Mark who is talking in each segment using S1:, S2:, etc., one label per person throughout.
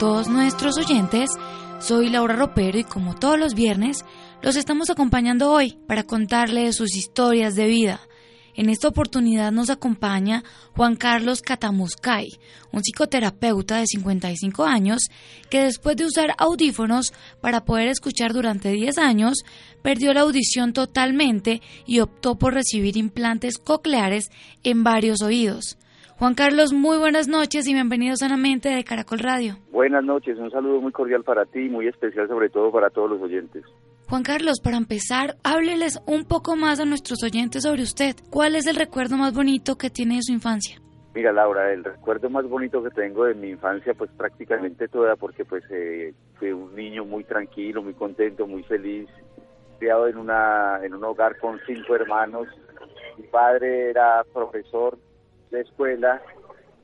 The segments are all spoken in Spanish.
S1: Todos nuestros oyentes. Soy Laura Ropero y como todos los viernes, los estamos acompañando hoy para contarles sus historias de vida. En esta oportunidad nos acompaña Juan Carlos Catamuscay, un psicoterapeuta de 55 años que después de usar audífonos para poder escuchar durante 10 años, perdió la audición totalmente y optó por recibir implantes cocleares en varios oídos. Juan Carlos, muy buenas noches y bienvenido sanamente de Caracol Radio.
S2: Buenas noches, un saludo muy cordial para ti y muy especial sobre todo para todos los oyentes.
S1: Juan Carlos, para empezar, hábleles un poco más a nuestros oyentes sobre usted. ¿Cuál es el recuerdo más bonito que tiene de su infancia?
S2: Mira, Laura, el recuerdo más bonito que tengo de mi infancia, pues prácticamente toda, porque pues eh, fui un niño muy tranquilo, muy contento, muy feliz, criado en, una, en un hogar con cinco hermanos. Mi padre era profesor de escuela,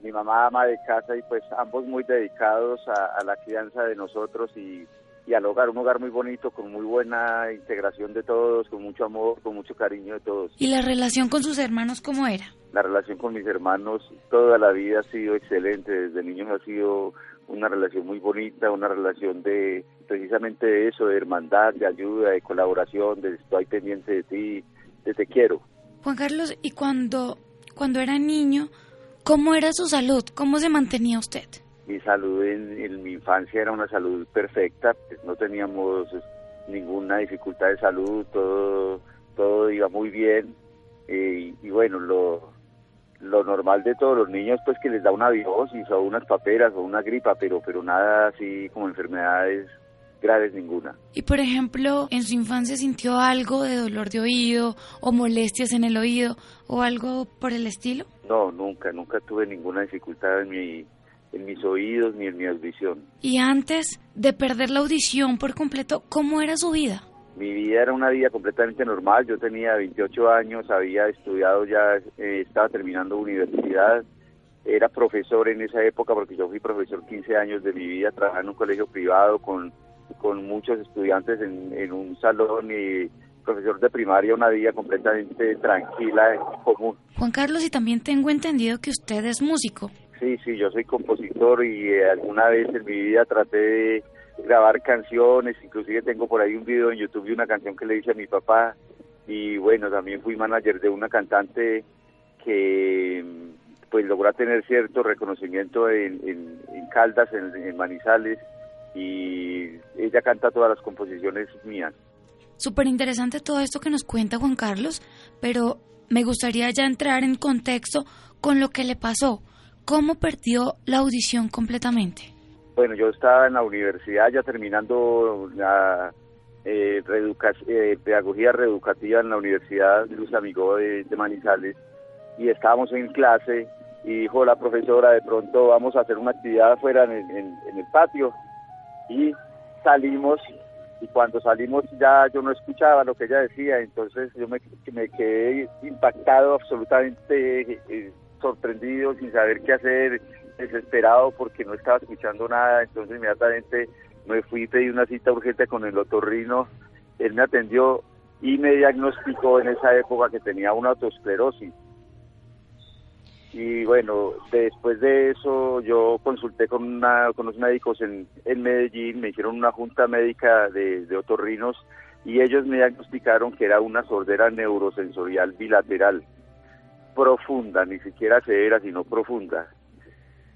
S2: mi mamá ama de casa y pues ambos muy dedicados a, la crianza de nosotros y, y, al hogar, un hogar muy bonito, con muy buena integración de todos, con mucho amor, con mucho cariño de todos.
S1: ¿Y la relación con sus hermanos cómo era?
S2: La relación con mis hermanos toda la vida ha sido excelente, desde niños ha sido una relación muy bonita, una relación de precisamente de eso, de hermandad, de ayuda, de colaboración, de estoy pendiente de ti, de te quiero.
S1: Juan Carlos, ¿y cuando cuando era niño, ¿cómo era su salud? ¿Cómo se mantenía usted?
S2: Mi salud en, mi infancia era una salud perfecta, pues no teníamos ninguna dificultad de salud, todo, todo iba muy bien. Eh, y bueno, lo, lo normal de todos los niños pues que les da una biosis o unas paperas o una gripa, pero, pero nada así como enfermedades graves ninguna.
S1: Y por ejemplo, en su infancia sintió algo de dolor de oído o molestias en el oído o algo por el estilo?
S2: No, nunca, nunca tuve ninguna dificultad en mi en mis oídos ni en mi audición.
S1: Y antes de perder la audición por completo, ¿cómo era su vida?
S2: Mi vida era una vida completamente normal. Yo tenía 28 años, había estudiado ya, eh, estaba terminando universidad, era profesor en esa época porque yo fui profesor 15 años de mi vida, trabajando en un colegio privado con con muchos estudiantes en, un salón y profesor de primaria una vida completamente tranquila y común.
S1: Juan Carlos, y también tengo entendido que usted es músico.
S2: Sí, sí, yo soy compositor y eh, alguna vez en mi vida traté de grabar canciones, inclusive tengo por ahí un video en YouTube de una canción que le hice a mi papá y bueno, también fui manager de una cantante que pues logró tener cierto reconocimiento en, en, Caldas, en Manizales y ella canta todas las composiciones mías.
S1: Súper interesante todo esto que nos cuenta Juan Carlos, pero me gustaría ya entrar en contexto con lo que le pasó. ¿Cómo perdió la audición completamente?
S2: Bueno, yo estaba en la universidad ya terminando la eh, eh, pedagogía reeducativa en la Universidad Luz Amigo de, Manizales y estábamos en clase y dijo la profesora, de pronto vamos a hacer una actividad afuera en el patio y salimos y cuando salimos ya yo no escuchaba lo que ella decía, entonces yo me, quedé impactado, absolutamente eh, sorprendido, sin saber qué hacer, desesperado porque no estaba escuchando nada, entonces inmediatamente me fui y pedí una cita urgente con el otorrino, él me atendió y me diagnosticó en esa época que tenía una autosclerosis y bueno, después de eso yo consulté con, una, con unos médicos en, en Medellín, me hicieron una junta médica de, de otorrinos y ellos me diagnosticaron que era una sordera neurosensorial bilateral, profunda, ni siquiera severa, sino profunda.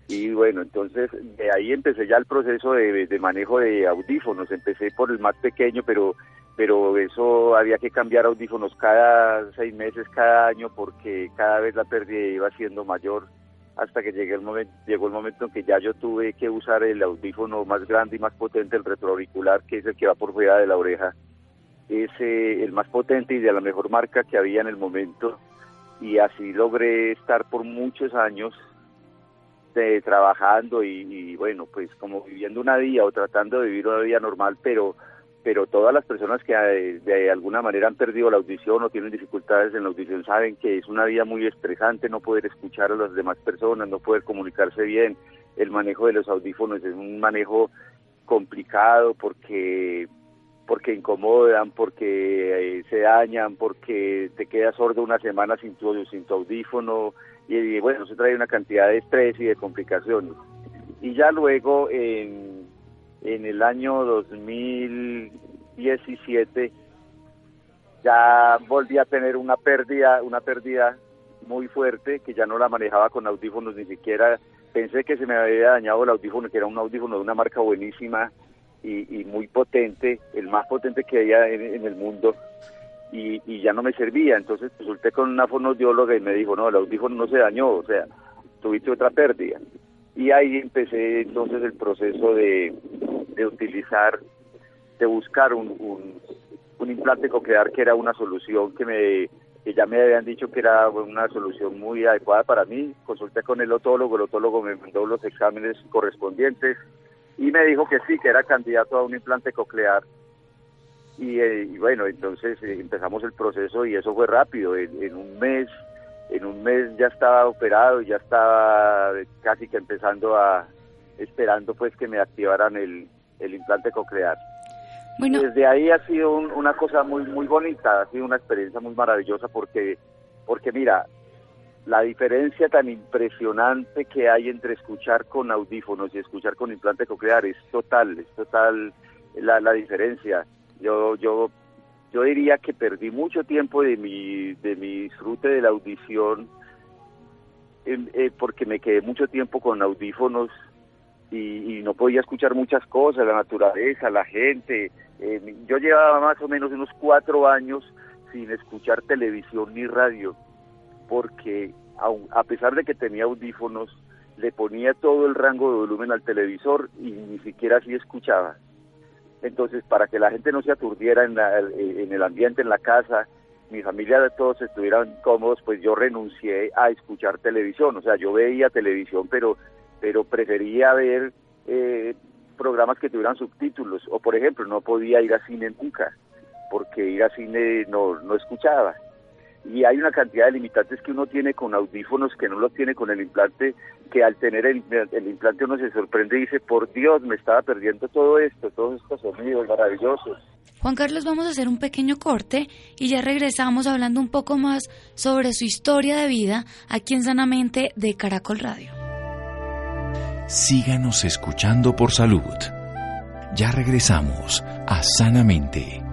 S2: Y bueno, entonces de ahí empecé ya el proceso de, de manejo de audífonos, empecé por el más pequeño, pero pero eso había que cambiar audífonos cada seis meses, cada año, porque cada vez la pérdida iba siendo mayor hasta que llegó el momento en que ya yo tuve que usar el audífono más grande y más potente, el retroauricular, que es el que va por fuera de la oreja. Es el más potente y de la mejor marca que había en el momento. Y así logré estar por muchos años de, trabajando y, bueno, pues como viviendo una vida o tratando de vivir una vida normal, pero pero todas las personas que eh, de, alguna manera han perdido la audición o tienen dificultades en la audición saben que es una vida muy estresante no poder escuchar a las demás personas, no poder comunicarse bien. El manejo de los audífonos es un manejo complicado porque porque incomodan, porque eh, se dañan, porque te quedas sordo una semana sin tu, sin tu audífono y, bueno, se trae una cantidad de estrés y de complicaciones. Y ya luego en, en el año 2017 ya volví a tener una pérdida, una pérdida muy fuerte que ya no la manejaba con audífonos ni siquiera pensé que se me había dañado el audífono que era un audífono de una marca buenísima y, muy potente, el más potente que había en, el mundo, y, ya no me servía. Entonces consulté con una fonodióloga y me dijo, no, el audífono no se dañó, o sea, tuviste otra pérdida. Y ahí empecé entonces el proceso de, de utilizar, de buscar un, un, implante coclear que era una solución que me que ya me habían dicho que era una solución muy adecuada para mí. Consulté con el otólogo, el otólogo me mandó los exámenes correspondientes, y me dijo que sí, que era candidato a un implante coclear. Y, eh, bueno, entonces eh, empezamos el proceso y eso fue rápido. En, un mes, en un mes ya estaba operado, ya estaba casi que empezando a esperando pues que me activaran el, el implante coclear. Bueno. Desde ahí ha sido una cosa muy muy bonita, ha sido una experiencia muy maravillosa porque porque mira, la diferencia tan impresionante que hay entre escuchar con audífonos y escuchar con implante coclear es total, es total la, la diferencia. Yo, yo, yo diría que perdí mucho tiempo de mi, de mi disfrute de la audición eh, porque me quedé mucho tiempo con audífonos y, no podía escuchar muchas cosas, la naturaleza, la gente. Eh, yo llevaba más o menos unos cuatro años sin escuchar televisión ni radio porque a pesar de que tenía audífonos, le ponía todo el rango de volumen al televisor y ni siquiera así escuchaba. Entonces, para que la gente no se aturdiera en, en el ambiente, en la casa, mi familia de todos estuvieran cómodos, pues yo renuncié a escuchar televisión. O sea, yo veía televisión, pero, pero prefería ver eh, programas que tuvieran subtítulos. O, por ejemplo, no podía ir a cine nunca, porque ir a cine no, no escuchaba y hay una cantidad de limitantes que uno tiene con audífonos que no los tiene con el implante, que al tener el, implante uno se sorprende y dice, por Dios, me estaba perdiendo todo esto, todos estos sonidos maravillosos.
S1: Juan Carlos, vamos a hacer un pequeño corte y ya regresamos hablando un poco más sobre su historia de vida aquí en Sanamente de Caracol Radio.
S3: Síganos escuchando por salud. Ya regresamos a Sanamente.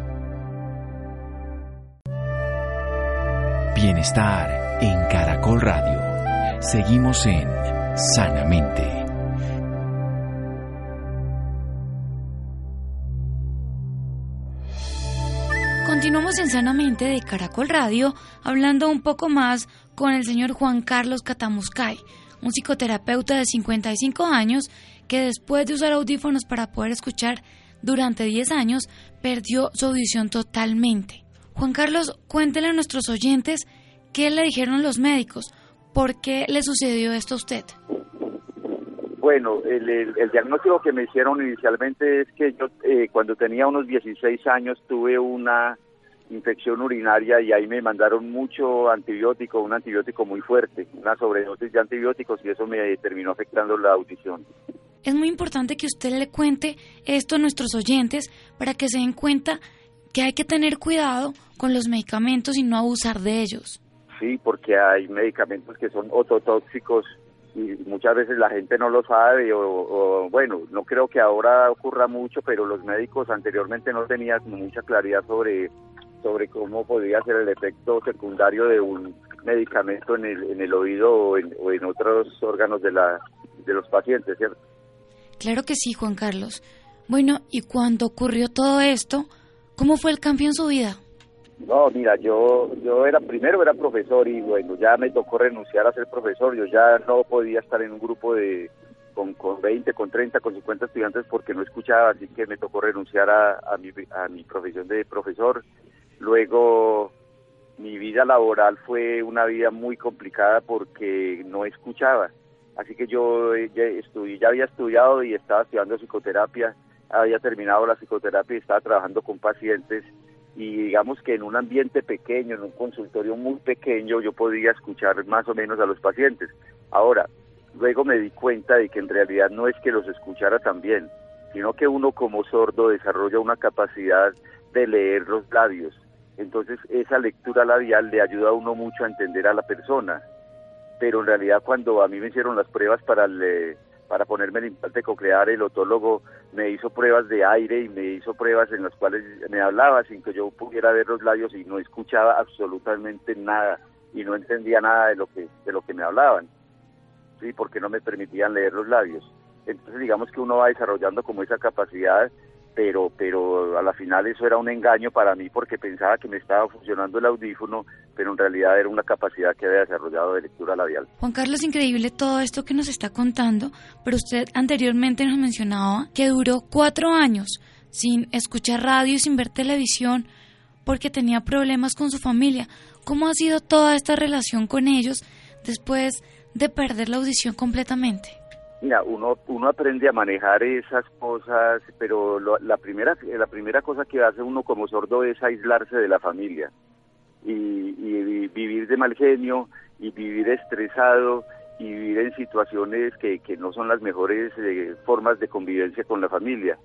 S3: Bienestar en Caracol Radio. Seguimos en Sanamente.
S1: Continuamos en Sanamente de Caracol Radio hablando un poco más con el señor Juan Carlos Catamuscay, un psicoterapeuta de 55 años que después de usar audífonos para poder escuchar durante 10 años perdió su audición totalmente. Juan Carlos, cuéntele a nuestros oyentes qué le dijeron los médicos, por qué le sucedió esto a usted.
S2: Bueno, el, diagnóstico que me hicieron inicialmente es que yo eh, cuando tenía unos 16 años tuve una infección urinaria y ahí me mandaron mucho antibiótico, un antibiótico muy fuerte, una sobredosis de antibióticos y eso me terminó afectando la audición.
S1: Es muy importante que usted le cuente esto a nuestros oyentes para que se den cuenta que hay que tener cuidado con los medicamentos y no abusar de ellos.
S2: Sí, porque hay medicamentos que son ototóxicos y muchas veces la gente no lo sabe o, bueno, no creo que ahora ocurra mucho, pero los médicos anteriormente no tenían mucha claridad sobre sobre cómo podría ser el efecto secundario de un medicamento en el, en el oído o en, o en otros órganos de, la, de los pacientes, ¿cierto?
S1: Claro que sí, Juan Carlos. Bueno, y cuando ocurrió todo esto, ¿Cómo fue el cambio en su vida?
S2: No, mira, yo yo era primero era profesor y bueno, ya me tocó renunciar a ser profesor, yo ya no podía estar en un grupo de con, con 20, con 30, con 50 estudiantes porque no escuchaba, así que me tocó renunciar a, mi, a mi profesión de profesor. Luego mi vida laboral fue una vida muy complicada porque no escuchaba. Así que yo ya, ya había estudiado y estaba estudiando psicoterapia, había terminado la psicoterapia y estaba trabajando con pacientes y digamos que en un ambiente pequeño, en un consultorio muy pequeño, yo podía escuchar más o menos a los pacientes. Ahora, luego me di cuenta de que en realidad no es que los escuchara también, sino que uno como sordo desarrolla una capacidad de leer los labios. Entonces esa lectura labial le ayuda a uno mucho a entender a la persona. Pero en realidad cuando a mí me hicieron las pruebas para el, eh, para ponerme el implante coclear, el otólogo me hizo pruebas de aire y me hizo pruebas en las cuales me hablaba sin que yo pudiera ver los labios y no escuchaba absolutamente nada y no entendía nada de lo que de lo que me hablaban. Sí, porque no me permitían leer los labios. Entonces digamos que uno va desarrollando como esa capacidad pero pero a la final eso era un engaño para mí porque pensaba que me estaba funcionando el audífono, pero en realidad era una capacidad que había desarrollado de lectura labial.
S1: Juan Carlos, increíble todo esto que nos está contando, pero usted anteriormente nos mencionaba que duró cuatro años sin escuchar radio y sin ver televisión porque tenía problemas con su familia. ¿Cómo ha sido toda esta relación con ellos después de perder la audición completamente?
S2: Mira, uno, uno aprende a manejar esas cosas, pero la, primera, la primera cosa que hace uno como sordo es aislarse de la familia y, vivir de mal genio y vivir estresado y vivir en situaciones que, que no son las mejores eh, formas de convivencia con la familia.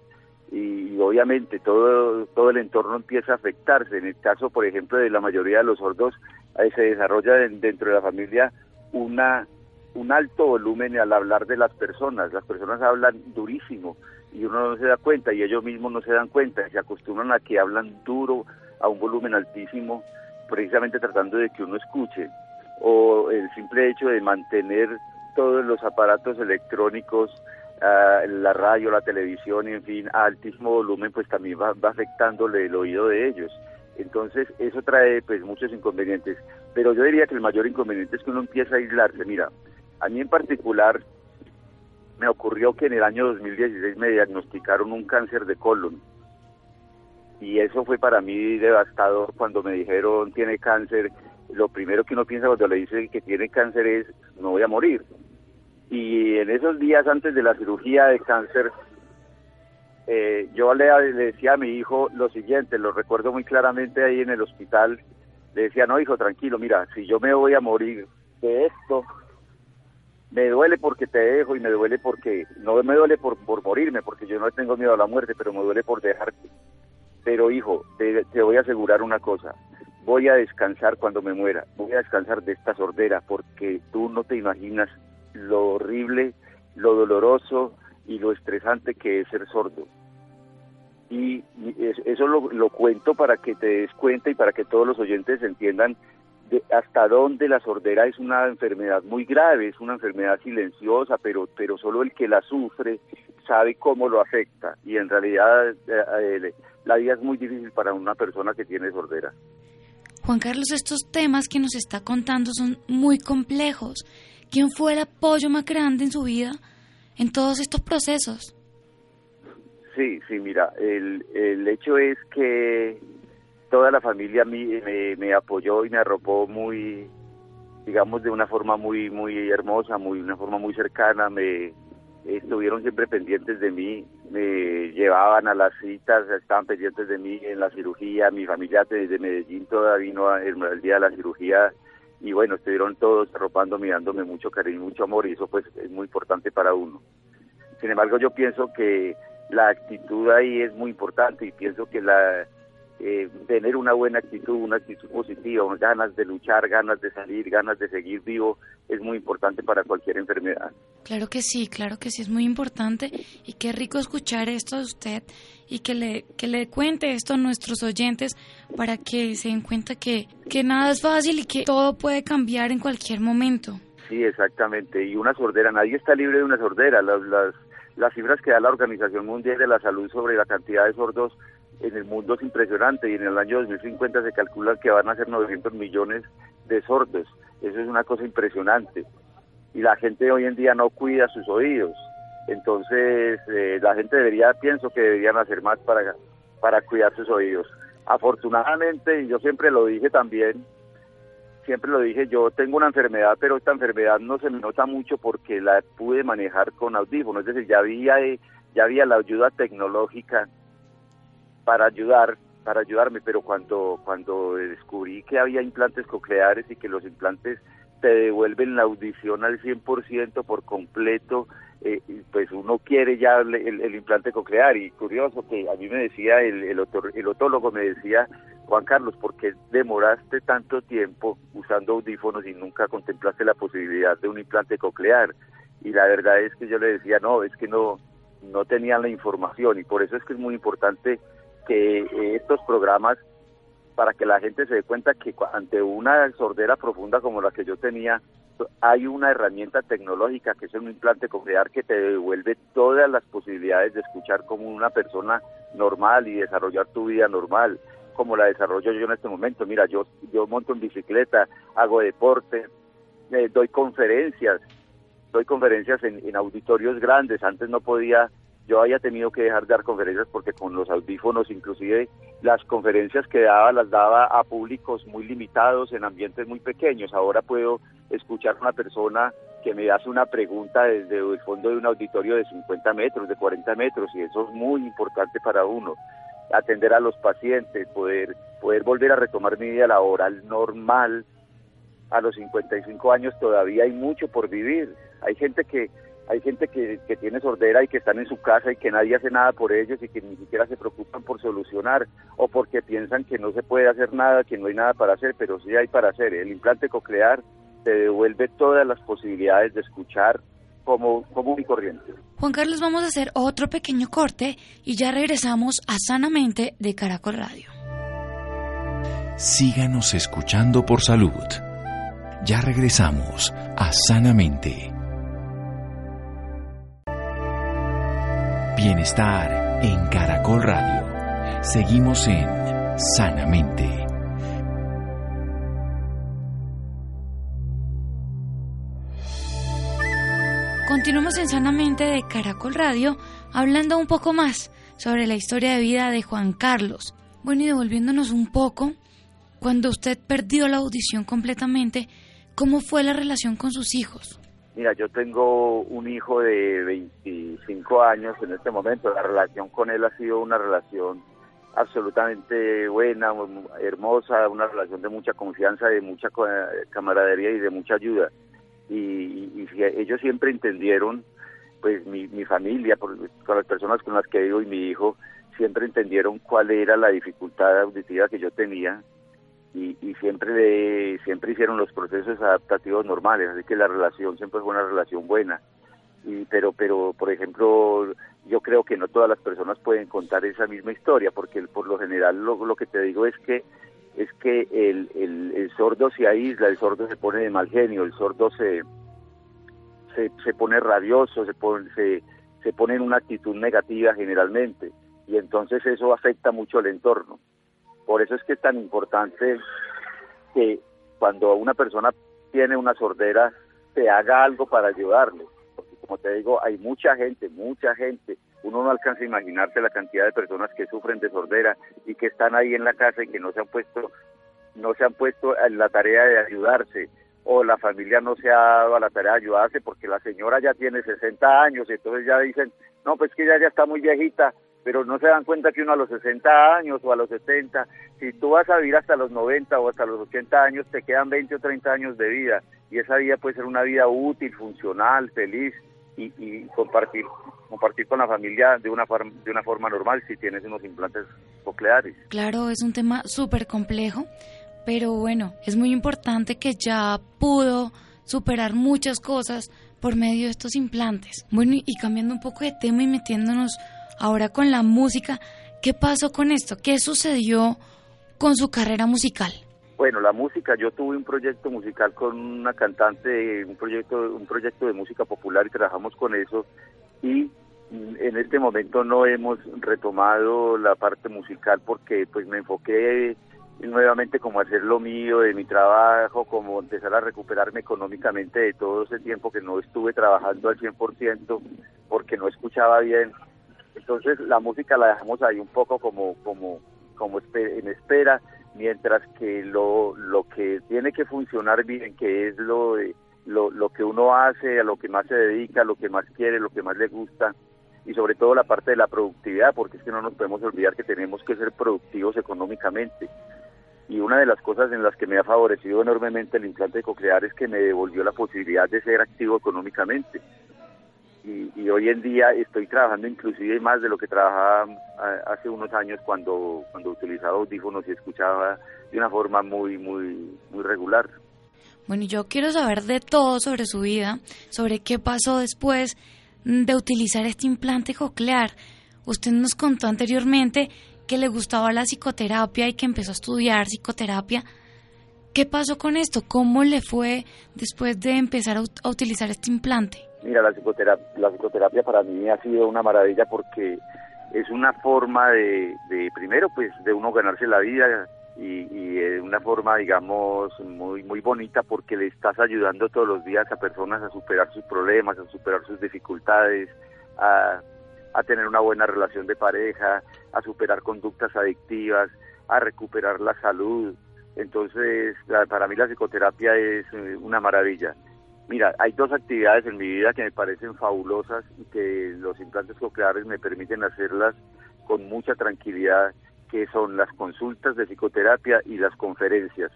S2: Y, obviamente todo, todo el entorno empieza a afectarse. En el caso, por ejemplo, de la mayoría de los sordos, eh, se desarrolla dentro de la familia una un alto volumen al hablar de las personas. Las personas hablan durísimo y uno no se da cuenta y ellos mismos no se dan cuenta. Se acostumbran a que hablan duro, a un volumen altísimo, precisamente tratando de que uno escuche. O el simple hecho de mantener todos los aparatos electrónicos, ah, la radio, la televisión, en fin, a altísimo volumen, pues también va, va afectándole el oído de ellos. Entonces, eso trae pues muchos inconvenientes. Pero yo diría que el mayor inconveniente es que uno empieza a aislarse. Mira, a mí en particular me ocurrió que en el año 2016 me diagnosticaron un cáncer de colon. Y eso fue para mí devastador cuando me dijeron tiene cáncer. Lo primero que uno piensa cuando le dicen que tiene cáncer es no voy a morir. Y en esos días antes de la cirugía de cáncer, eh, yo le, decía a mi hijo lo siguiente, lo recuerdo muy claramente ahí en el hospital, le decía, no hijo, tranquilo, mira, si yo me voy a morir de esto, me duele porque te dejo y me duele porque, no me duele por, por morirme, porque yo no tengo miedo a la muerte, pero me duele por dejarte. Pero hijo, te, voy a asegurar una cosa, voy a descansar cuando me muera, voy a descansar de esta sordera, porque tú no te imaginas lo horrible, lo doloroso y lo estresante que es ser sordo. Y eso lo, lo cuento para que te des cuenta y para que todos los oyentes entiendan hasta dónde la sordera es una enfermedad muy grave, es una enfermedad silenciosa, pero, pero solo el que la sufre sabe cómo lo afecta. Y en realidad eh, eh, la vida es muy difícil para una persona que tiene sordera.
S1: Juan Carlos, estos temas que nos está contando son muy complejos. ¿Quién fue el apoyo más grande en su vida en todos estos procesos?
S2: Sí, sí, mira, el, el hecho es que toda la familia me, me, apoyó y me arropó muy, digamos, de una forma muy, muy hermosa, muy, una forma muy cercana, me estuvieron siempre pendientes de mí, me llevaban a las citas, estaban pendientes de mí en la cirugía, mi familia desde Medellín toda vino el, día de la cirugía y bueno, estuvieron todos arropándome, dándome mucho cariño, mucho amor y eso pues es muy importante para uno. Sin embargo, yo pienso que la actitud ahí es muy importante y pienso que la eh, tener una buena actitud, una actitud positiva, ganas de luchar, ganas de salir, ganas de seguir vivo, es muy importante para cualquier enfermedad.
S1: Claro que sí, claro que sí, es muy importante y qué rico escuchar esto de usted y que le, que le cuente esto a nuestros oyentes para que se den cuenta que, que nada es fácil y que todo puede cambiar en cualquier momento.
S2: Sí, exactamente, y una sordera, nadie está libre de una sordera, las, las, las cifras que da la Organización Mundial de la Salud sobre la cantidad de sordos en el mundo es impresionante y en el año 2050 se calcula que van a ser 900 millones de sordos. Eso es una cosa impresionante. Y la gente hoy en día no cuida sus oídos. Entonces, eh, la gente debería, pienso que deberían hacer más para, para cuidar sus oídos. Afortunadamente, y yo siempre lo dije también, siempre lo dije, yo tengo una enfermedad, pero esta enfermedad no se me nota mucho porque la pude manejar con audífonos, es decir, ya había, ya había la ayuda tecnológica para ayudar para ayudarme, pero cuando cuando descubrí que había implantes cocleares y que los implantes te devuelven la audición al 100% por completo, eh, pues uno quiere ya el, implante coclear. Y curioso que a mí me decía el, el, el otólogo, me decía, Juan Carlos, ¿por qué demoraste tanto tiempo usando audífonos y nunca contemplaste la posibilidad de un implante coclear? Y la verdad es que yo le decía, no, es que no, no tenían la información y por eso es que es muy importante que eh, estos programas para que la gente se dé cuenta que ante una sordera profunda como la que yo tenía, hay una herramienta tecnológica que es un implante coclear que te devuelve todas las posibilidades de escuchar como una persona normal y desarrollar tu vida normal, como la desarrollo yo en este momento. Mira, yo, yo monto en bicicleta, hago deporte, eh, doy conferencias, doy conferencias en, en auditorios grandes, antes no podía yo había tenido que dejar de dar conferencias porque con los audífonos, inclusive las conferencias que daba las daba a públicos muy limitados en ambientes muy pequeños. Ahora puedo escuchar a una persona que me hace una pregunta desde el fondo de un auditorio de 50 metros, de 40 metros, y eso es muy importante para uno. Atender a los pacientes, poder, poder volver a retomar mi vida laboral normal. A los 55 años todavía hay mucho por vivir. Hay gente que hay gente que, que, tiene sordera y que están en su casa y que nadie hace nada por ellos y que ni siquiera se preocupan por solucionar o porque piensan que no se puede hacer nada, que no hay nada para hacer, pero sí hay para hacer. El implante coclear te devuelve todas las posibilidades de escuchar como común y corriente.
S1: Juan Carlos, vamos a hacer otro pequeño corte y ya regresamos a Sanamente de Caracol Radio.
S3: Síganos escuchando por salud. Ya regresamos a Sanamente. Bienestar en Caracol Radio. Seguimos en Sanamente.
S1: Continuamos en Sanamente de Caracol Radio hablando un poco más sobre la historia de vida de Juan Carlos. Bueno, y devolviéndonos un poco, cuando usted perdió la audición completamente, ¿cómo fue la relación con sus hijos?
S2: Mira, yo tengo un hijo de 25 años en este momento. La relación con él ha sido una relación absolutamente buena, hermosa, una relación de mucha confianza, de mucha camaradería y de mucha ayuda. Y, ellos siempre entendieron, pues mi, mi familia, con las personas con las que vivo y mi hijo, siempre entendieron cuál era la dificultad auditiva que yo tenía y, siempre siempre hicieron los procesos adaptativos normales, así que la relación siempre fue una relación buena. Y, pero, pero, por ejemplo, yo creo que no todas las personas pueden contar esa misma historia, porque por lo general lo, que te digo es que es que el, el, sordo se aísla, el sordo se pone de mal genio, el sordo se, se, se pone rabioso, se pone, se, se pone en una actitud negativa generalmente, y entonces eso afecta mucho el entorno. Por eso es que es tan importante que cuando una persona tiene una sordera se haga algo para ayudarle. Porque como te digo, hay mucha gente, mucha gente. Uno no alcanza a imaginarse la cantidad de personas que sufren de sordera y que están ahí en la casa y que no se han puesto no se han puesto en la tarea de ayudarse o la familia no se ha dado a la tarea de ayudarse porque la señora ya tiene 60 años entonces ya dicen, no, pues que ella ya está muy viejita, pero no se dan cuenta que uno a los 60 años o a los 70, si tú vas a vivir hasta los 90 o hasta los 80 años, te quedan 20 o 30 años de vida y esa vida puede ser una vida útil, funcional, feliz y, compartir compartir con la familia de una, de una forma normal si tienes unos implantes cocleares.
S1: Claro, es un tema súper complejo, pero bueno, es muy importante que ya pudo superar muchas cosas por medio de estos implantes. Bueno, y cambiando un poco de tema y metiéndonos ahora con la música. ¿Qué pasó con esto? ¿Qué sucedió con su carrera musical?
S2: Bueno, la música, yo tuve un proyecto musical con una cantante, un proyecto, un proyecto de música popular y trabajamos con eso y en este momento no hemos retomado la parte musical porque pues me enfoqué nuevamente como hacer lo mío de mi trabajo, como empezar a recuperarme económicamente de todo ese tiempo que no estuve trabajando al 100% porque no escuchaba bien entonces la música la dejamos ahí un poco como, como, como en espera mientras que lo, lo que tiene que funcionar bien, que es lo, lo, lo que uno hace, a lo que más se dedica, lo que más quiere, lo que más le gusta, y sobre todo la parte de la productividad, porque es que no nos podemos olvidar que tenemos que ser productivos económicamente. Y una de las cosas en las que me ha favorecido enormemente el implante coclear es que me devolvió la posibilidad de ser activo económicamente. Y, hoy en día estoy trabajando inclusive más de lo que trabajaba hace unos años cuando, cuando utilizaba audífonos y escuchaba de una forma muy, muy, muy regular.
S1: Bueno, yo quiero saber de todo sobre su vida, sobre qué pasó después de utilizar este implante coclear. Usted nos contó anteriormente que le gustaba la psicoterapia y que empezó a estudiar psicoterapia. ¿Qué pasó con esto? ¿Cómo le fue después de empezar a, utilizar este implante?
S2: Mira, la psicoterapia, la psicoterapia para mí ha sido una maravilla porque es una forma de, de primero, pues, de uno ganarse la vida y, y de una forma, digamos, muy, muy bonita porque le estás ayudando todos los días a personas a superar sus problemas, a superar sus dificultades, a, a tener una buena relación de pareja, a superar conductas adictivas, a recuperar la salud. Entonces, para mí la psicoterapia es eh, una maravilla. Mira, hay dos actividades en mi vida que me parecen fabulosas y que los implantes cocleares me permiten hacerlas con mucha tranquilidad que son las consultas de psicoterapia y las conferencias.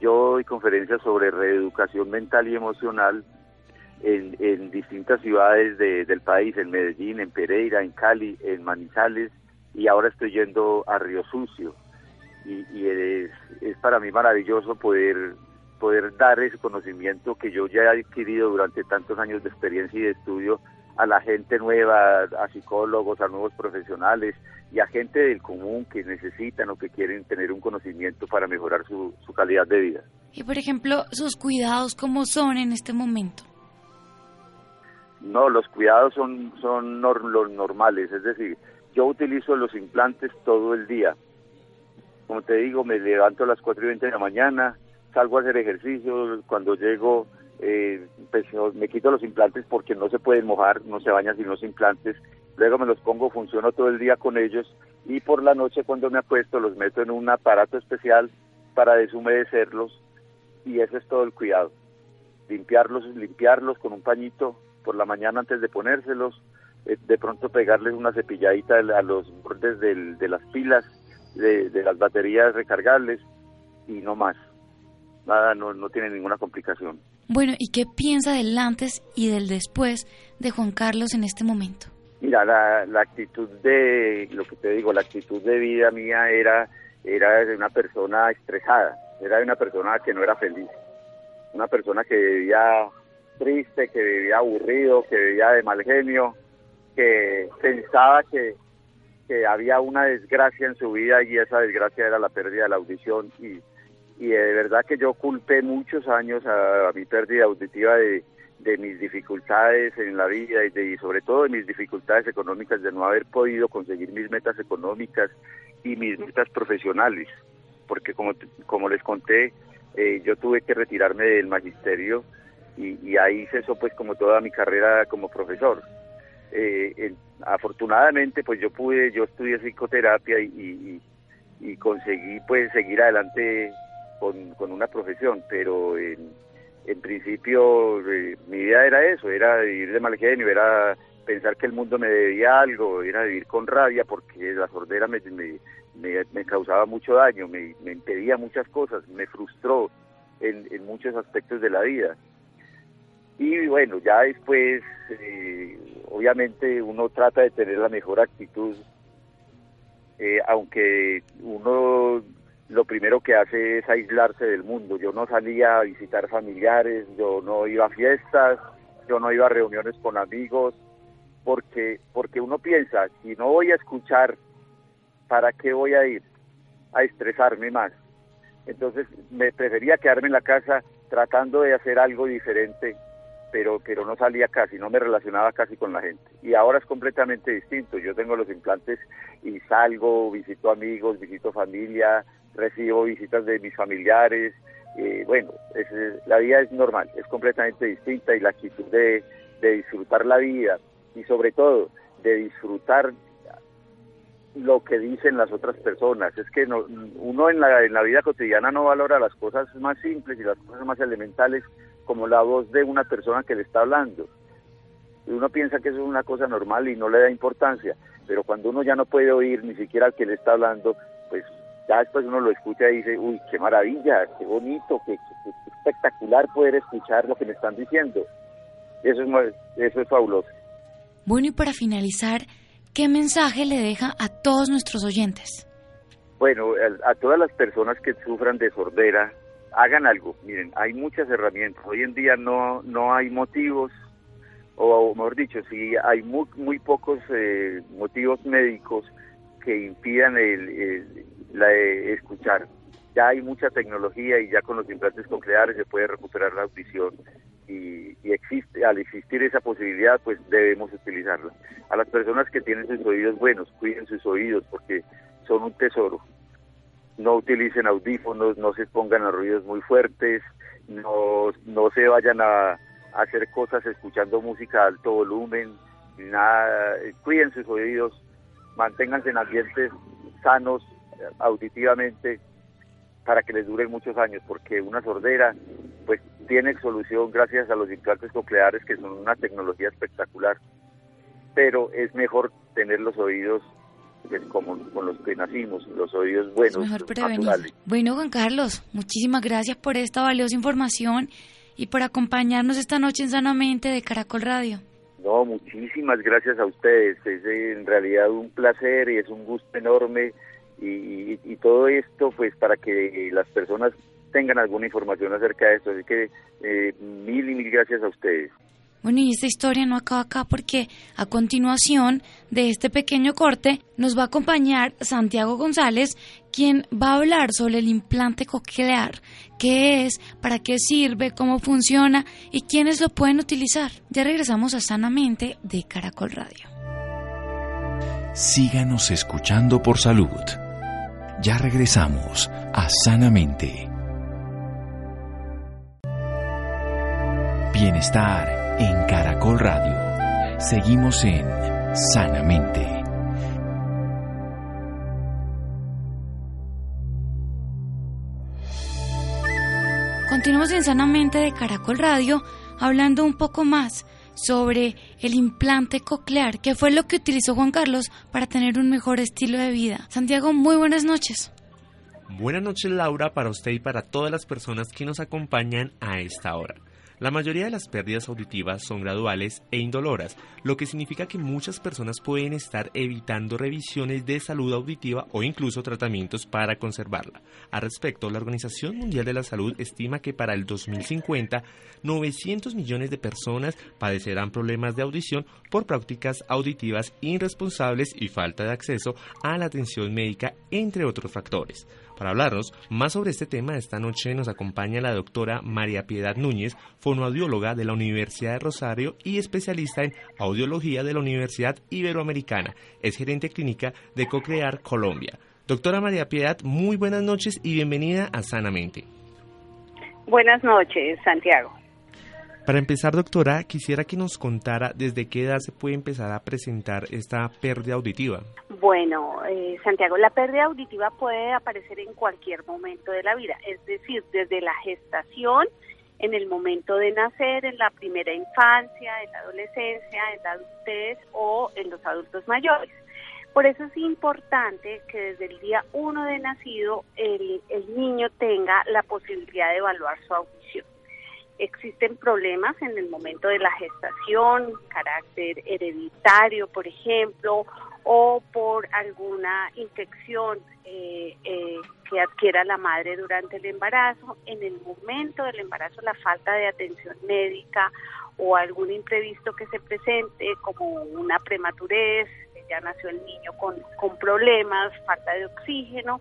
S2: Yo doy conferencias sobre reeducación mental y emocional en, distintas ciudades del país, en Medellín, en Pereira, en Cali, en Manizales y ahora estoy yendo a Río Sucio. Y, es, es, para mí maravilloso poder, poder dar ese conocimiento que yo ya he adquirido durante tantos años de experiencia y de estudio a la gente nueva, a psicólogos, a nuevos profesionales y a gente del común que necesitan o que quieren tener un conocimiento para mejorar su, su calidad de vida.
S1: Y por ejemplo, sus cuidados, ¿cómo son en este momento?
S2: No, los cuidados son, son los normales, es decir, yo utilizo los implantes todo el día. Como te digo, me levanto a las 4 y 20 de la mañana, salgo a hacer ejercicio, cuando llego eh, pues, me quito los implantes porque no se pueden mojar, no se bañan sin los implantes, luego me los pongo, funciono todo el día con ellos y por la noche cuando me acuesto los meto en un aparato especial para deshumedecerlos y ese es todo el cuidado. Limpiarlos, limpiarlos con un pañito por la mañana antes de ponérselos, eh, de pronto pegarles una cepilladita a los bordes de las pilas, de, de las baterías recargables y no más. Nada, no, no tiene ninguna complicación.
S1: Bueno, ¿y qué piensa del antes y del después de Juan Carlos en este momento?
S2: Mira, la, la actitud de, lo que te digo, la actitud de vida mía era, era de una persona estresada, era de una persona que no era feliz, una persona que vivía triste, que vivía aburrido, que vivía de mal genio, que pensaba que, que había una desgracia en su vida y esa desgracia era la pérdida de la audición y y de verdad que yo culpé muchos años a, mi pérdida auditiva de, mis dificultades en la vida y, de, sobre todo de mis dificultades económicas de no haber podido conseguir mis metas económicas y mis metas profesionales, porque como, como les conté, eh, yo tuve que retirarme del magisterio y, ahí cesó pues como toda mi carrera como profesor. Eh, afortunadamente pues yo pude, yo estudié psicoterapia y, y conseguí pues seguir adelante con, con una profesión, pero en, en principio eh, mi vida era eso, era vivir de mal genio, era pensar que el mundo me debía algo, era vivir con rabia porque la sordera me, me, me, causaba mucho daño, me, me, impedía muchas cosas, me frustró en, en, muchos aspectos de la vida. Y bueno, ya después, eh, obviamente uno trata de tener la mejor actitud, eh, aunque uno lo primero que hace es aislarse del mundo. Yo no salía a visitar familiares, yo no iba a fiestas, yo no iba a reuniones con amigos, porque, porque uno piensa, si no voy a escuchar, ¿para qué voy a ir? A estresarme más. Entonces me prefería quedarme en la casa tratando de hacer algo diferente, pero, pero no salía casi, no me relacionaba casi con la gente. Y ahora es completamente distinto. Yo tengo los implantes y salgo, visito amigos, visito familia, recibo visitas de mis familiares, eh, bueno, la vida es normal, es completamente distinta y la actitud de, de disfrutar la vida y sobre todo de disfrutar lo que dicen las otras personas. Es que no, uno en la, en la vida cotidiana no valora las cosas más simples y las cosas más elementales como la voz de una persona que le está hablando. Uno piensa que eso es una cosa normal y no le da importancia, pero cuando uno ya no puede oír ni siquiera al que le está hablando, pues ya después uno lo escucha y dice, uy, qué maravilla, qué bonito, qué, espectacular poder escuchar lo que me están diciendo. Eso es, eso es fabuloso.
S1: Bueno, y para finalizar, ¿qué mensaje le deja a todos nuestros oyentes?
S2: Bueno, a, todas las personas que sufran de sordera, hagan algo. Miren, hay muchas herramientas. Hoy en día no, no hay motivos, o, mejor dicho, sí hay muy, muy pocos eh, motivos médicos que impidan el, la, escuchar. Ya hay mucha tecnología y ya con los implantes cocleares se puede recuperar la audición y, existe, al existir esa posibilidad, pues debemos utilizarla. A las personas que tienen sus oídos buenos, cuiden sus oídos porque son un tesoro. No utilicen audífonos, no se pongan a ruidos muy fuertes, no, no se vayan a, hacer cosas escuchando música a alto volumen, nada, cuiden sus oídos, manténganse en ambientes sanos auditivamente para que les duren muchos años, porque una sordera pues tiene solución gracias a los implantes cocleares que son una tecnología espectacular, pero es mejor tener los oídos pues, como con los que nacimos, los oídos buenos.
S1: mejor Bueno, Juan Carlos, muchísimas gracias por esta valiosa información y por acompañarnos esta noche en Sanamente de Caracol Radio.
S2: No, muchísimas gracias a ustedes. Es en realidad un placer y es un gusto enorme y, y, todo esto pues para que las personas tengan alguna información acerca de esto. Así que eh, mil y mil gracias a ustedes.
S1: Bueno, y esta historia no acaba acá porque a continuación de este pequeño corte nos va a acompañar Santiago González, quien va a hablar sobre el implante coclear, qué es, para qué sirve, cómo funciona y quiénes lo pueden utilizar. Ya regresamos a Sanamente de Caracol Radio.
S3: Síganos escuchando por salud. Ya regresamos a Sanamente. Bienestar en Caracol Radio. Seguimos en Sanamente.
S1: Continuamos en Sanamente de Caracol Radio hablando un poco más sobre el implante coclear, que fue lo que utilizó Juan Carlos para tener un mejor estilo de vida. Santiago, muy buenas noches.
S4: Buenas noches Laura para usted y para todas las personas que nos acompañan a esta hora. La mayoría de las pérdidas auditivas son graduales e indoloras, lo que significa que muchas personas pueden estar evitando revisiones de salud auditiva o incluso tratamientos para conservarla. Al respecto, la Organización Mundial de la Salud estima que para el 2050 900 millones de personas padecerán problemas de audición por prácticas auditivas irresponsables y falta de acceso a la atención médica, entre otros factores. Para hablarnos más sobre este tema, esta noche nos acompaña la doctora María Piedad Núñez, fonoaudióloga de la Universidad de Rosario y especialista en audiología de la Universidad Iberoamericana. Es gerente clínica de Cocrear Colombia. Doctora María Piedad, muy buenas noches y bienvenida a Sanamente.
S5: Buenas noches, Santiago.
S4: Para empezar, doctora, quisiera que nos contara desde qué edad se puede empezar a presentar esta pérdida auditiva.
S5: Bueno, eh, Santiago, la pérdida auditiva puede aparecer en cualquier momento de la vida, es decir, desde la gestación, en el momento de nacer, en la primera infancia, en la adolescencia, en la adultez o en los adultos mayores. Por eso es importante que desde el día uno de nacido el, el niño tenga la posibilidad de evaluar su audición existen problemas en el momento de la gestación, carácter hereditario, por ejemplo, o por alguna infección eh, eh, que adquiera la madre durante el embarazo. En el momento del embarazo, la falta de atención médica o algún imprevisto que se presente, como una prematurez, ya nació el niño con, con problemas, falta de oxígeno,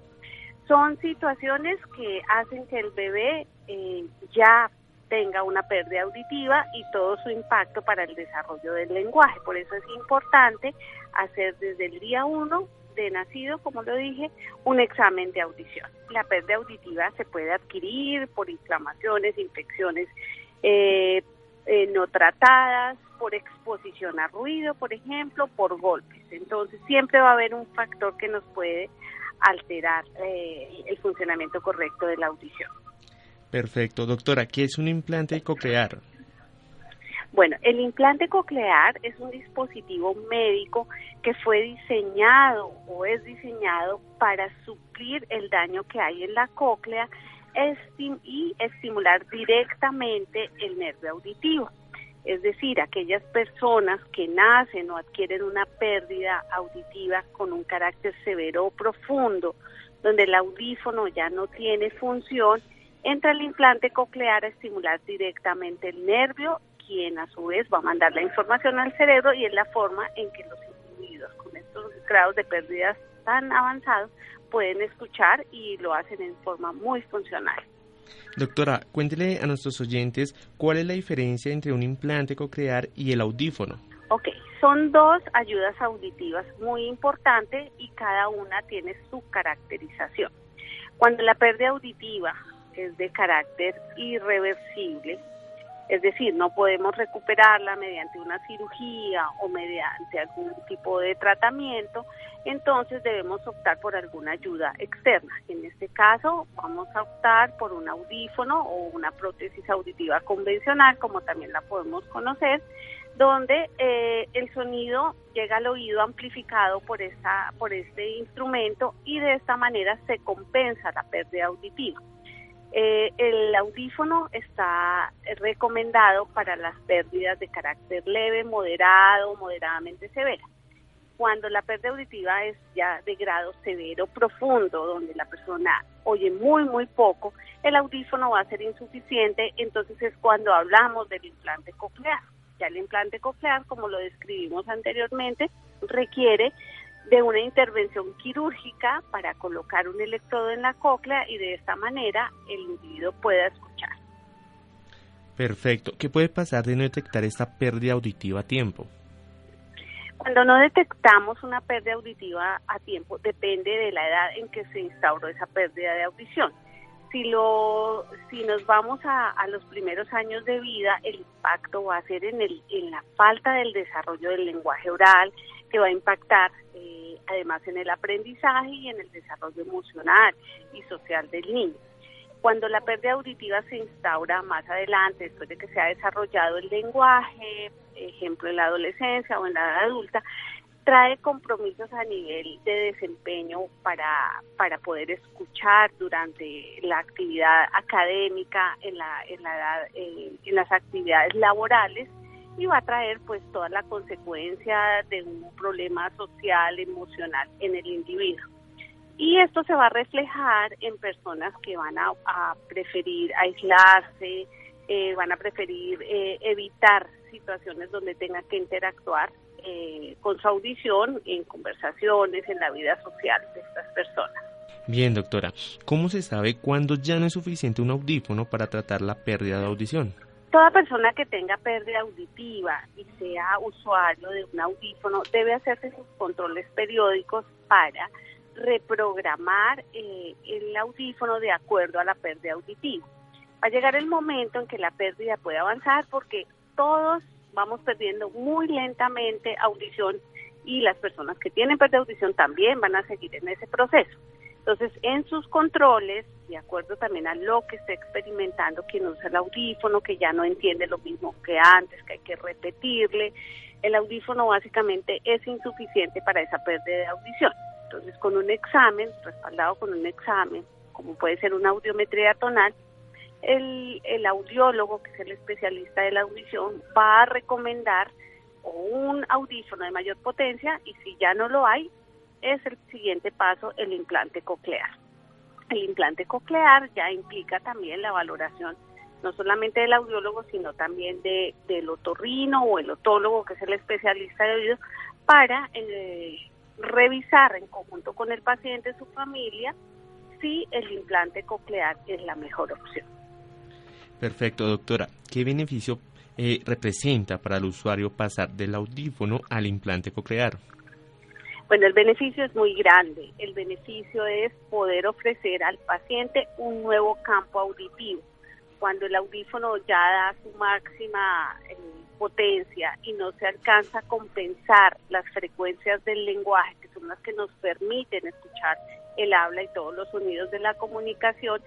S5: son situaciones que hacen que el bebé eh, ya tenga una pérdida auditiva y todo su impacto para el desarrollo del lenguaje. Por eso es importante hacer desde el día uno de nacido, como lo dije, un examen de audición. La pérdida auditiva se puede adquirir por inflamaciones, infecciones, eh, eh, no tratadas, por exposición a ruido, por ejemplo, por golpes. Entonces siempre va a haber un factor que nos puede alterar eh, el funcionamiento correcto de la audición.
S4: Perfecto. Doctora, ¿qué es un implante coclear?
S5: Bueno, el implante coclear es un dispositivo médico que fue diseñado o es diseñado para suplir el daño que hay en la cóclea y estimular directamente el nervio auditivo. Es decir, aquellas personas que nacen o adquieren una pérdida auditiva con un carácter severo o profundo, donde el audífono ya no tiene función, entra el implante coclear a estimular directamente el nervio, quien a su vez va a mandar la información al cerebro y es la forma en que los individuos con estos grados de pérdidas tan avanzados pueden escuchar y lo hacen en forma muy funcional.
S4: Doctora, cuéntele a nuestros oyentes cuál es la diferencia entre un implante coclear y el audífono.
S5: Ok, son dos ayudas auditivas muy importantes y cada una tiene su caracterización. Cuando la pérdida auditiva es de carácter irreversible, es decir, no podemos recuperarla mediante una cirugía o mediante algún tipo de tratamiento, entonces debemos optar por alguna ayuda externa. En este caso vamos a optar por un audífono o una prótesis auditiva convencional, como también la podemos conocer, donde eh, el sonido llega al oído amplificado por, esta, por este instrumento y de esta manera se compensa la pérdida auditiva. Eh, el audífono está recomendado para las pérdidas de carácter leve, moderado, moderadamente severa. Cuando la pérdida auditiva es ya de grado severo, profundo, donde la persona oye muy, muy poco, el audífono va a ser insuficiente, entonces es cuando hablamos del implante coclear. Ya el implante coclear, como lo describimos anteriormente, requiere de una intervención quirúrgica para colocar un electrodo en la cóclea y de esta manera el individuo pueda escuchar.
S4: Perfecto. ¿Qué puede pasar de no detectar esta pérdida auditiva a tiempo?
S5: Cuando no detectamos una pérdida auditiva a tiempo, depende de la edad en que se instauró esa pérdida de audición. Si, lo, si nos vamos a, a los primeros años de vida, el impacto va a ser en, el, en la falta del desarrollo del lenguaje oral, que va a impactar eh, además en el aprendizaje y en el desarrollo emocional y social del niño. Cuando la pérdida auditiva se instaura más adelante, después de que se ha desarrollado el lenguaje, ejemplo en la adolescencia o en la edad adulta, trae compromisos a nivel de desempeño para, para poder escuchar durante la actividad académica, en, la, en, la edad, eh, en las actividades laborales y va a traer pues toda la consecuencia de un problema social, emocional en el individuo. Y esto se va a reflejar en personas que van a, preferir aislarse, eh, van a preferir eh, evitar situaciones donde tengan que interactuar eh, con su audición en conversaciones, en la vida social de estas personas.
S4: Bien, doctora, ¿cómo se sabe cuándo ya no es suficiente un audífono para tratar la pérdida de audición?
S5: Toda persona que tenga pérdida auditiva y sea usuario de un audífono debe hacerse sus controles periódicos para reprogramar eh, el audífono de acuerdo a la pérdida auditiva. Va a llegar el momento en que la pérdida puede avanzar porque todos vamos perdiendo muy lentamente audición y las personas que tienen pérdida de audición también van a seguir en ese proceso. Entonces, en sus controles, de acuerdo también a lo que esté experimentando quien usa el audífono, que ya no entiende lo mismo que antes, que hay que repetirle, el audífono básicamente es insuficiente para esa pérdida de audición. Entonces, con un examen, respaldado con un examen, como puede ser una audiometría tonal, el, el audiólogo, que es el especialista de la audición, va a recomendar un audífono de mayor potencia y si ya no lo hay, es el siguiente paso, el implante coclear. El implante coclear ya implica también la valoración no solamente del audiólogo, sino también de, del otorrino o el otólogo, que es el especialista de oído, para eh, revisar en conjunto con el paciente su familia si el implante coclear es la mejor opción.
S4: Perfecto, doctora. ¿Qué beneficio eh, representa para el usuario pasar del audífono al implante coclear?
S5: Bueno, el beneficio es muy grande. El beneficio es poder ofrecer al paciente un nuevo campo auditivo, cuando el audífono ya da su máxima eh, potencia y no se alcanza a compensar las frecuencias del lenguaje, que son las que nos permiten escuchar el habla y todos los sonidos de la comunicación,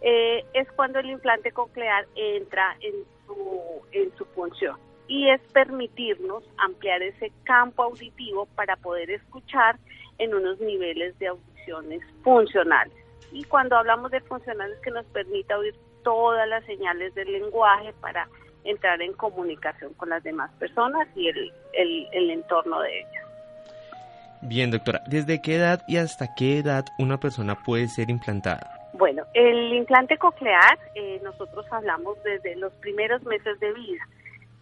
S5: eh, es cuando el implante coclear entra en su, en su función y es permitirnos ampliar ese campo auditivo para poder escuchar en unos niveles de audiciones funcionales. Y cuando hablamos de funcionales que nos permita oír todas las señales del lenguaje para entrar en comunicación con las demás personas y el, el, entorno de ellas.
S4: Bien, doctora, ¿desde qué edad y hasta qué edad una persona puede ser implantada?
S5: Bueno, el implante coclear, eh, nosotros hablamos desde los primeros meses de vida.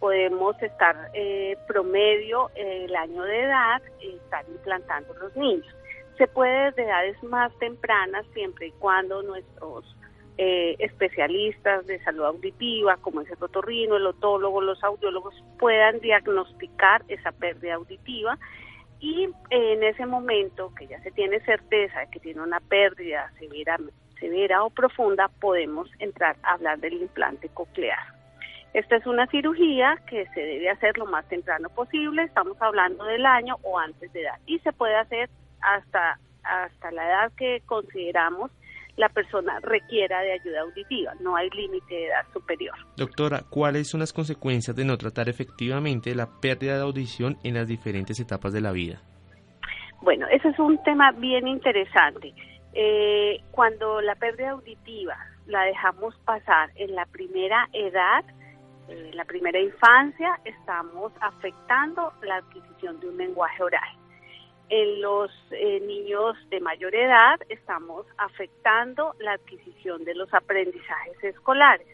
S5: Podemos estar eh, promedio eh, el año de edad, estar implantando los niños. Se puede desde edades más tempranas, siempre y cuando nuestros eh, especialistas de salud auditiva, como es el otorrino, el otólogo, los audiólogos, puedan diagnosticar esa pérdida auditiva y en ese momento que ya se tiene certeza de que tiene una pérdida severa, severa o profunda, podemos entrar a hablar del implante coclear. Esta es una cirugía que se debe hacer lo más temprano posible, estamos hablando del año o antes de edad, y se puede hacer hasta, hasta la edad que consideramos la persona requiera de ayuda auditiva, no hay límite de edad superior.
S4: Doctora, ¿cuáles son las consecuencias de no tratar efectivamente la pérdida de audición en las diferentes etapas de la vida?
S5: Bueno, ese es un tema bien interesante. Eh, cuando la pérdida auditiva la dejamos pasar en la primera edad, eh, la primera infancia, estamos afectando la adquisición de un lenguaje oral en los eh, niños de mayor edad estamos afectando la adquisición de los aprendizajes escolares.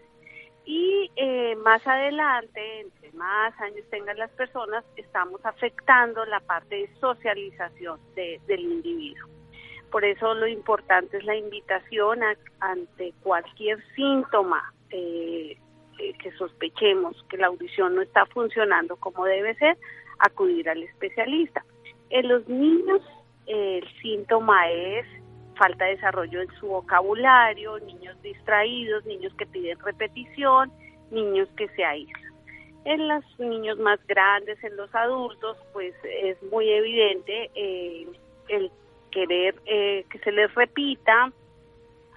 S5: Y eh, más adelante, entre más años tengan las personas, estamos afectando la parte de socialización del individuo. Por eso lo importante es la invitación ante cualquier síntoma eh, que sospechemos que la audición no está funcionando como debe ser, acudir al especialista. En los niños el síntoma es falta de desarrollo en su vocabulario, niños distraídos, niños que piden repetición, niños que se aíslan. En los niños más grandes, en los adultos, pues es muy evidente eh, el querer eh, que se les repita,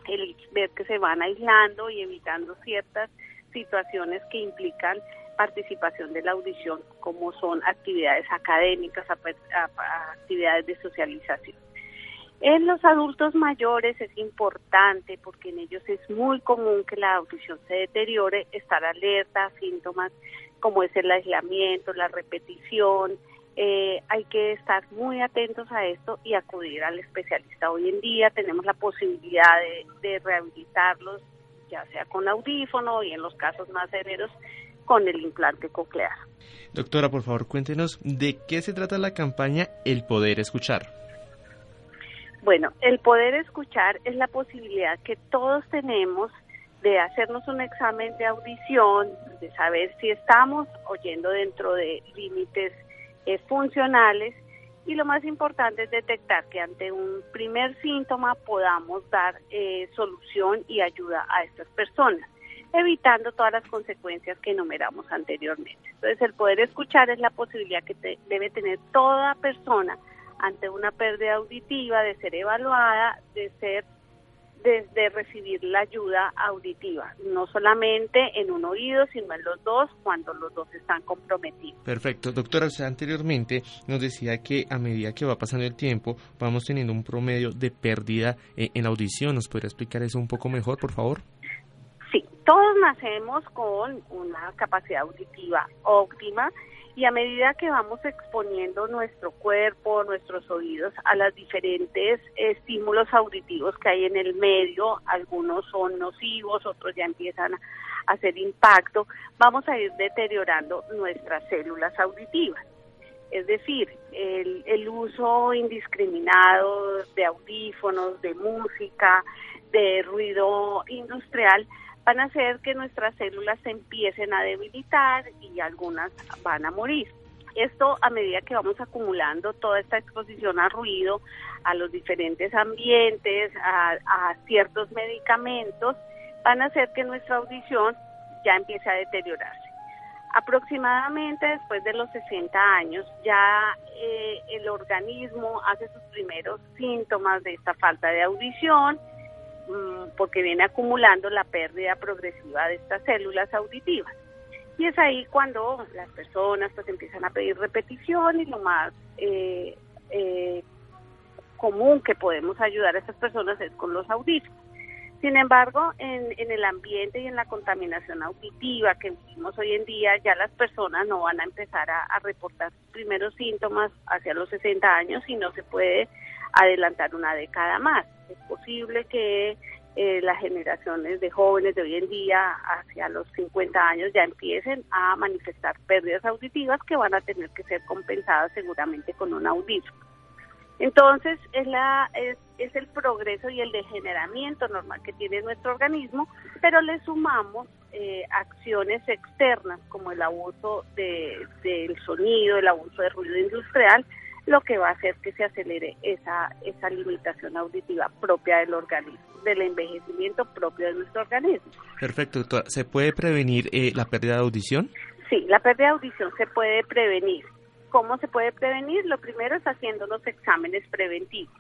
S5: el ver que se van aislando y evitando ciertas situaciones que implican participación de la audición, como son actividades académicas, actividades de socialización. En los adultos mayores es importante porque en ellos es muy común que la audición se deteriore, estar alerta a síntomas como es el aislamiento, la repetición. Eh, hay que estar muy atentos a esto y acudir al especialista. Hoy en día tenemos la posibilidad de, de rehabilitarlos, ya sea con audífono y en los casos más severos con el implante coclear.
S4: Doctora, por favor, cuéntenos de qué se trata la campaña El Poder Escuchar.
S5: Bueno, el poder escuchar es la posibilidad que todos tenemos de hacernos un examen de audición, de saber si estamos oyendo dentro de límites eh, funcionales y lo más importante es detectar que ante un primer síntoma podamos dar eh, solución y ayuda a estas personas evitando todas las consecuencias que enumeramos anteriormente. Entonces, el poder escuchar es la posibilidad que debe tener toda persona ante una pérdida auditiva de ser evaluada, de ser de, recibir la ayuda auditiva, no solamente en un oído, sino en los dos, cuando los dos están comprometidos.
S4: Perfecto. Doctora, usted anteriormente nos decía que a medida que va pasando el tiempo, vamos teniendo un promedio de pérdida eh, en la audición. ¿Nos podría explicar eso un poco mejor, por favor?
S5: Todos nacemos con una capacidad auditiva óptima y a medida que vamos exponiendo nuestro cuerpo, nuestros oídos a los diferentes estímulos auditivos que hay en el medio, algunos son nocivos, otros ya empiezan a hacer impacto, vamos a ir deteriorando nuestras células auditivas. Es decir, el, el uso indiscriminado de audífonos, de música, de ruido industrial, van a hacer que nuestras células se empiecen a debilitar y algunas van a morir. Esto a medida que vamos acumulando toda esta exposición a ruido, a los diferentes ambientes, a, ciertos medicamentos, van a hacer que nuestra audición ya empiece a deteriorarse. Aproximadamente después de los 60 años ya eh, el organismo hace sus primeros síntomas de esta falta de audición porque viene acumulando la pérdida progresiva de estas células auditivas. Y es ahí cuando las personas pues empiezan a pedir repetición y lo más eh, eh, común que podemos ayudar a estas personas es con los audífonos. Sin embargo, en, el ambiente y en la contaminación auditiva que vivimos hoy en día, ya las personas no van a empezar a, reportar primeros síntomas hacia los 60 años y no se puede adelantar una década más. Es posible que eh, las generaciones de jóvenes de hoy en día hacia los 50 años ya empiecen a manifestar pérdidas auditivas que van a tener que ser compensadas seguramente con un audífono. Entonces, es, la, es, es, el progreso y el degeneramiento normal que tiene nuestro organismo, pero le sumamos eh, acciones externas como el abuso de, del sonido, el abuso de ruido industrial, lo que va a hacer que se acelere esa, esa limitación auditiva propia del organismo, del envejecimiento propio de nuestro organismo.
S4: Perfecto, doctora. ¿Se puede prevenir eh, la pérdida de audición?
S5: Sí, la pérdida de audición se puede prevenir. ¿Cómo se puede prevenir? Lo primero es haciendo los exámenes preventivos.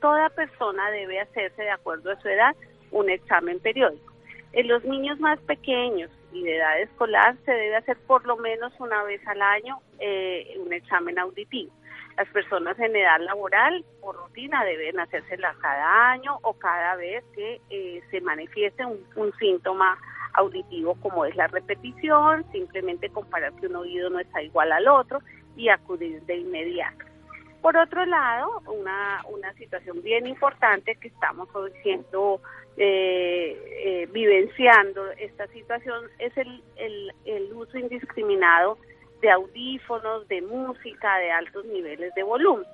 S5: Toda persona debe hacerse, de acuerdo a su edad, un examen periódico. En los niños más pequeños y de edad escolar se debe hacer por lo menos una vez al año eh, un examen auditivo. Las personas en edad laboral, por rutina, deben hacérsela cada año o cada vez que eh, se manifieste un, un síntoma auditivo como es la repetición, simplemente comparar que un oído no está igual al otro y acudir de inmediato. Por otro lado, una, una situación bien importante que estamos hoy siendo, eh, eh, vivenciando esta situación es el, el, el uso indiscriminado de audífonos, de música, de altos niveles de volumen.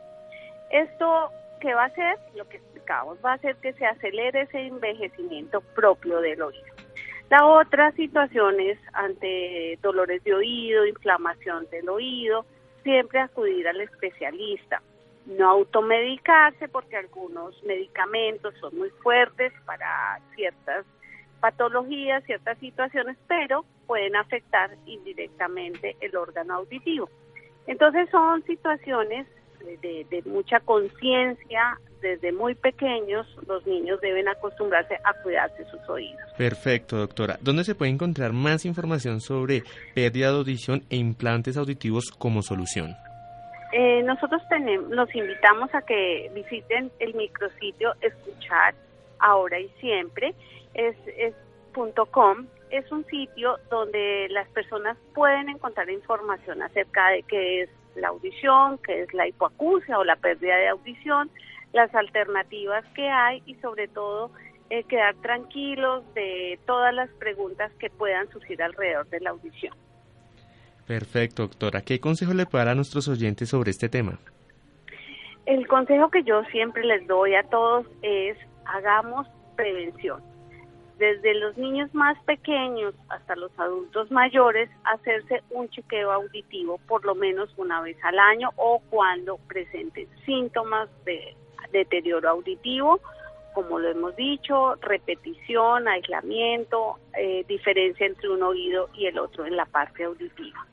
S5: Esto, ¿qué va a hacer? Lo que explicamos, va a hacer que se acelere ese envejecimiento propio del oído. La otra situación es ante dolores de oído, inflamación del oído, siempre acudir al especialista. No automedicarse porque algunos medicamentos son muy fuertes para ciertas patologías, ciertas situaciones, pero pueden afectar indirectamente el órgano auditivo. Entonces son situaciones de, mucha conciencia, desde muy pequeños los niños deben acostumbrarse a cuidarse sus oídos.
S4: Perfecto, doctora. ¿Dónde se puede encontrar más información sobre pérdida de audición e implantes auditivos como solución?
S5: Eh, nosotros tenemos, los invitamos a que visiten el micrositio Escuchar Ahora y Siempre. Es, es .com es un sitio donde las personas pueden encontrar información acerca de qué es la audición, qué es la hipoacusia o la pérdida de audición, las alternativas que hay y sobre todo eh, quedar tranquilos de todas las preguntas que puedan surgir alrededor de la audición.
S4: Perfecto, doctora. ¿Qué consejo le puede dar a nuestros oyentes sobre este tema?
S5: El consejo que yo siempre les doy a todos es hagamos prevención desde los niños más pequeños hasta los adultos mayores, hacerse un chequeo auditivo por lo menos una vez al año o cuando presenten síntomas de deterioro auditivo, como lo hemos dicho, repetición, aislamiento, eh, diferencia entre un oído y el otro en la parte auditiva.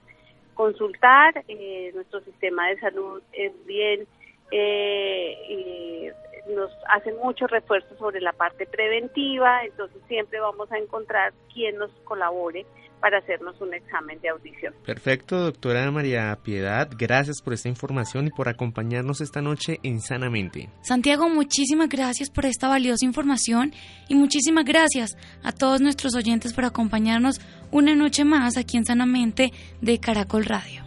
S5: Consultar, eh, nuestro sistema de salud es bien eh, nos hacen mucho refuerzo sobre la parte preventiva, entonces siempre vamos a encontrar quien nos colabore para hacernos un examen de audición.
S4: Perfecto, doctora María Piedad, gracias por esta información y por acompañarnos esta noche en Sanamente.
S1: Santiago, muchísimas gracias por esta valiosa información y muchísimas gracias a todos nuestros oyentes por acompañarnos una noche más aquí en Sanamente de Caracol Radio.